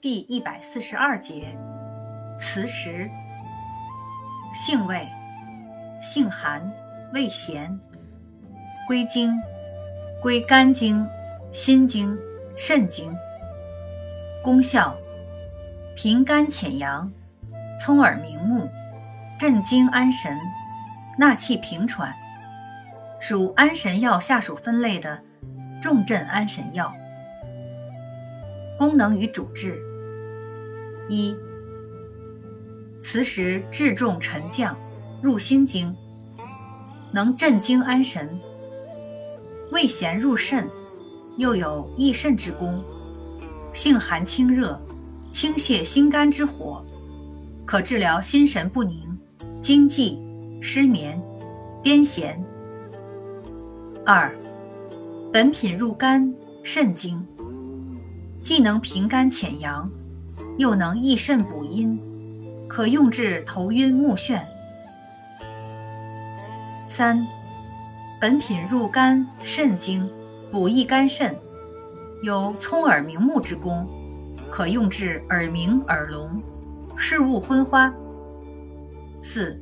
第一百四十二节，磁石。性味：性寒，味咸。归经：归肝经、心经、肾经。功效：平肝潜阳，聪耳明目，镇惊安神，纳气平喘。属安神药下属分类的重镇安神药。功能与主治：一、磁石治重沉降，入心经，能镇惊安神；味咸入肾，又有益肾之功；性寒清热，清泻心肝之火，可治疗心神不宁、惊悸、失眠、癫痫。二、本品入肝、肾经。既能平肝潜阳，又能益肾补阴，可用治头晕目眩。三，本品入肝肾经，补益肝肾，有聪耳明目之功，可用治耳鸣耳聋、视物昏花。四，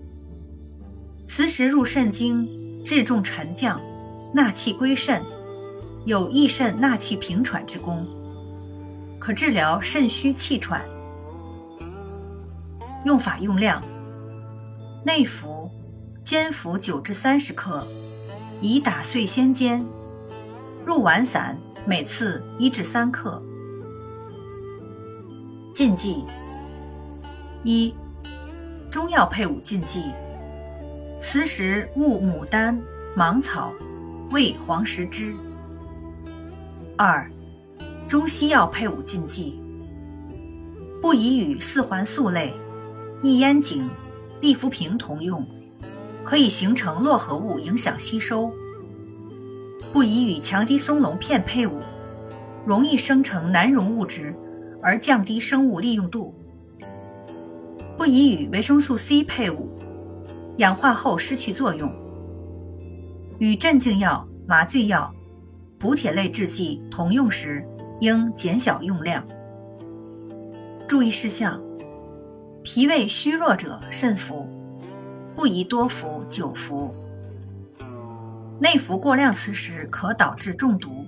磁石入肾经，治重沉降，纳气归肾，有益肾纳气平喘之功。可治疗肾虚气喘。用法用量：内服，煎服九至三十克，以打碎先煎；入丸散，每次一至三克。禁忌：一、中药配伍禁忌：磁石勿牡丹、芒草、味黄石枝。二。中西药配伍禁忌：不宜与四环素类、异烟肼、利福平同用，可以形成络合物，影响吸收；不宜与强滴松龙片配伍，容易生成难溶物质而降低生物利用度；不宜与维生素 C 配伍，氧化后失去作用；与镇静药、麻醉药、补铁类制剂同用时。应减小用量。注意事项：脾胃虚弱者慎服，不宜多服久服。内服过量此时可导致中毒。